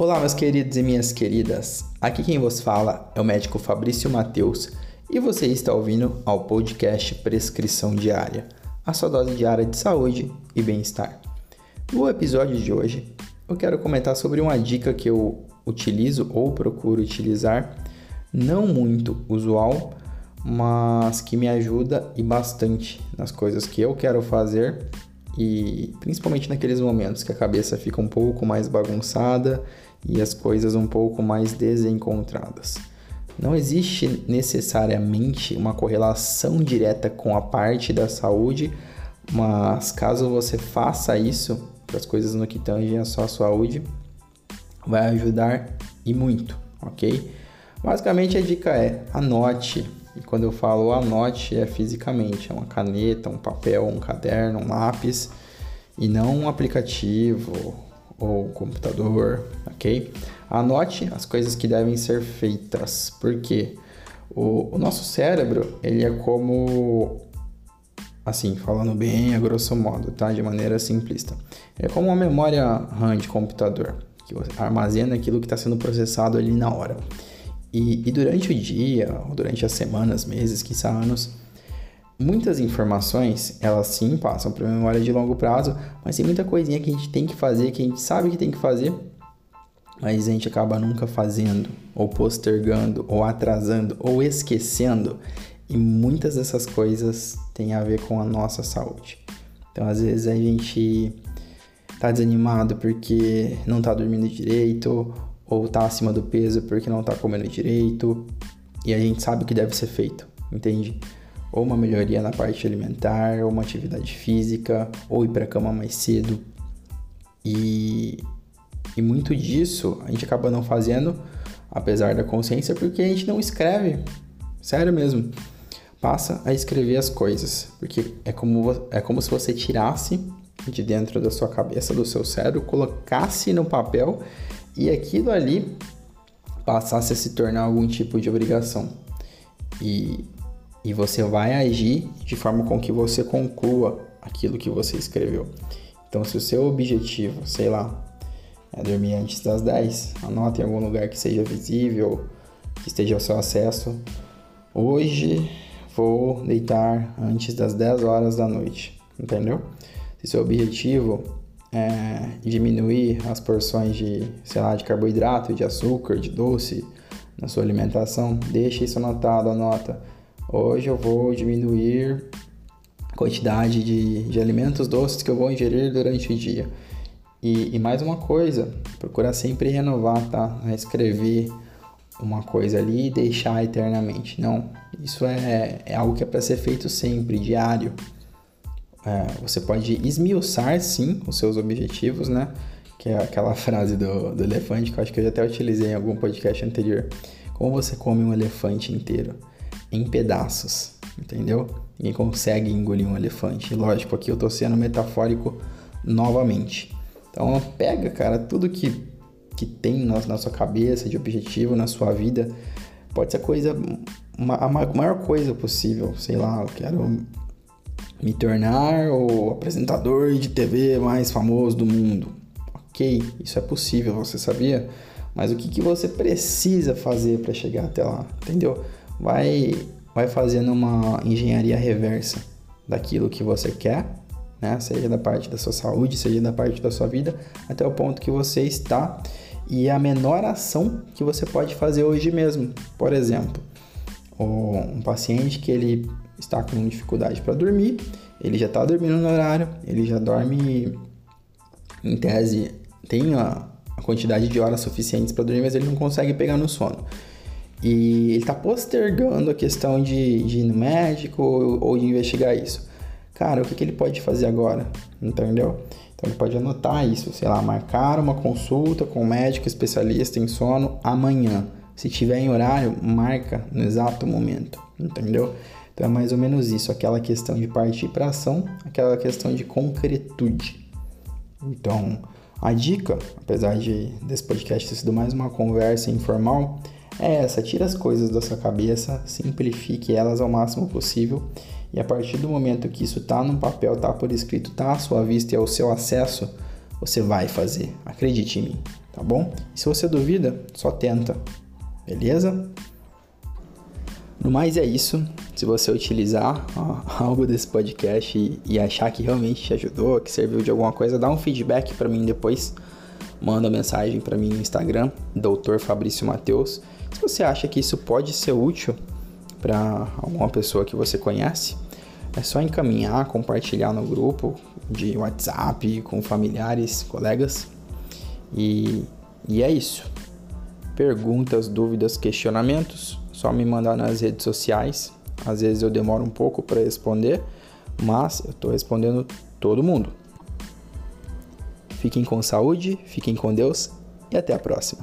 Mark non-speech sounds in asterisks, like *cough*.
Olá, meus queridos e minhas queridas. Aqui quem vos fala é o médico Fabrício Mateus e você está ouvindo ao podcast Prescrição Diária, a sua dose diária de saúde e bem-estar. No episódio de hoje, eu quero comentar sobre uma dica que eu utilizo ou procuro utilizar, não muito usual, mas que me ajuda e bastante nas coisas que eu quero fazer e principalmente naqueles momentos que a cabeça fica um pouco mais bagunçada e as coisas um pouco mais desencontradas. Não existe necessariamente uma correlação direta com a parte da saúde, mas caso você faça isso para as coisas no que tangem a sua saúde, vai ajudar e muito, ok? Basicamente a dica é anote e quando eu falo anote, é fisicamente, é uma caneta, um papel, um caderno, um lápis, e não um aplicativo ou computador, ok? Anote as coisas que devem ser feitas, porque o, o nosso cérebro, ele é como assim, falando bem a grosso modo, tá? De maneira simplista. É como uma memória RAM de computador, que armazena aquilo que está sendo processado ali na hora. E, e durante o dia, ou durante as semanas, meses, quizá anos, muitas informações, elas sim passam para memória de longo prazo, mas tem muita coisinha que a gente tem que fazer, que a gente sabe que tem que fazer, mas a gente acaba nunca fazendo, ou postergando, ou atrasando, ou esquecendo. E muitas dessas coisas têm a ver com a nossa saúde. Então, às vezes a gente tá desanimado porque não tá dormindo direito, ou tá acima do peso porque não tá comendo direito, e a gente sabe o que deve ser feito, entende? Ou uma melhoria na parte alimentar, ou uma atividade física, ou ir para cama mais cedo. E, e muito disso a gente acaba não fazendo, apesar da consciência, porque a gente não escreve. Sério mesmo. Passa a escrever as coisas, porque é como, é como se você tirasse de dentro da sua cabeça, do seu cérebro, colocasse no papel e aquilo ali passasse a se tornar algum tipo de obrigação. E, e você vai agir de forma com que você conclua aquilo que você escreveu. Então, se o seu objetivo, sei lá, é dormir antes das 10, anote em algum lugar que seja visível, que esteja ao seu acesso. Hoje vou deitar antes das 10 horas da noite, entendeu? Se seu objetivo é, diminuir as porções de, sei lá, de carboidrato, de açúcar, de doce na sua alimentação, deixe isso anotado, anota. Hoje eu vou diminuir a quantidade de, de alimentos doces que eu vou ingerir durante o dia. E, e mais uma coisa, procura sempre renovar, tá? Não escrever uma coisa ali e deixar eternamente. Não, isso é, é algo que é para ser feito sempre, diário. É, você pode esmiuçar, sim, os seus objetivos, né? Que é aquela frase do, do elefante que eu acho que eu já até utilizei em algum podcast anterior. Como você come um elefante inteiro? Em pedaços, entendeu? Ninguém consegue engolir um elefante. Lógico, aqui eu tô sendo metafórico novamente. Então, pega, cara, tudo que, que tem na, na sua cabeça de objetivo, na sua vida. Pode ser coisa, uma, a maior coisa possível. Sei lá, eu quero me tornar o apresentador de TV mais famoso do mundo. Ok, isso é possível, você sabia? Mas o que, que você precisa fazer para chegar até lá, entendeu? Vai, vai fazendo uma engenharia reversa daquilo que você quer, né? Seja da parte da sua saúde, seja da parte da sua vida, até o ponto que você está e a menor ação que você pode fazer hoje mesmo. Por exemplo, um paciente que ele está com dificuldade para dormir, ele já está dormindo no horário, ele já dorme, em tese, tem a, a quantidade de horas suficientes para dormir, mas ele não consegue pegar no sono. E ele está postergando a questão de, de ir no médico ou, de investigar isso. Cara, o que, que ele pode fazer agora? Entendeu? Então ele pode anotar isso, sei lá, marcar uma consulta com um médico especialista em sono amanhã. Se tiver em horário, marca no exato momento, entendeu? Então é mais ou menos isso, aquela questão de partir para ação, aquela questão de concretude. Então, a dica, apesar de desse podcast ter sido mais uma conversa informal, é essa: tira as coisas da sua cabeça, simplifique elas ao máximo possível e a partir do momento que isso tá no papel, tá por escrito, tá à sua vista e ao seu acesso, você vai fazer. Acredite em mim. tá bom? E se você duvida, só tenta, beleza? No mais é isso. Se você utilizar ó, *laughs* algo desse podcast e, e, achar que realmente te ajudou, que serviu de alguma coisa, dá um feedback para mim depois. Manda mensagem para mim no Instagram, Dr. Fabrício Mateus. Se você acha que isso pode ser útil para alguma pessoa que você conhece, é só encaminhar, compartilhar no grupo de WhatsApp com familiares, colegas. E, e é isso. Perguntas, dúvidas, questionamentos, só me mandar nas redes sociais. Às vezes eu demoro um pouco para responder, mas eu estou respondendo todo mundo. Fiquem com saúde, fiquem com Deus e até a próxima.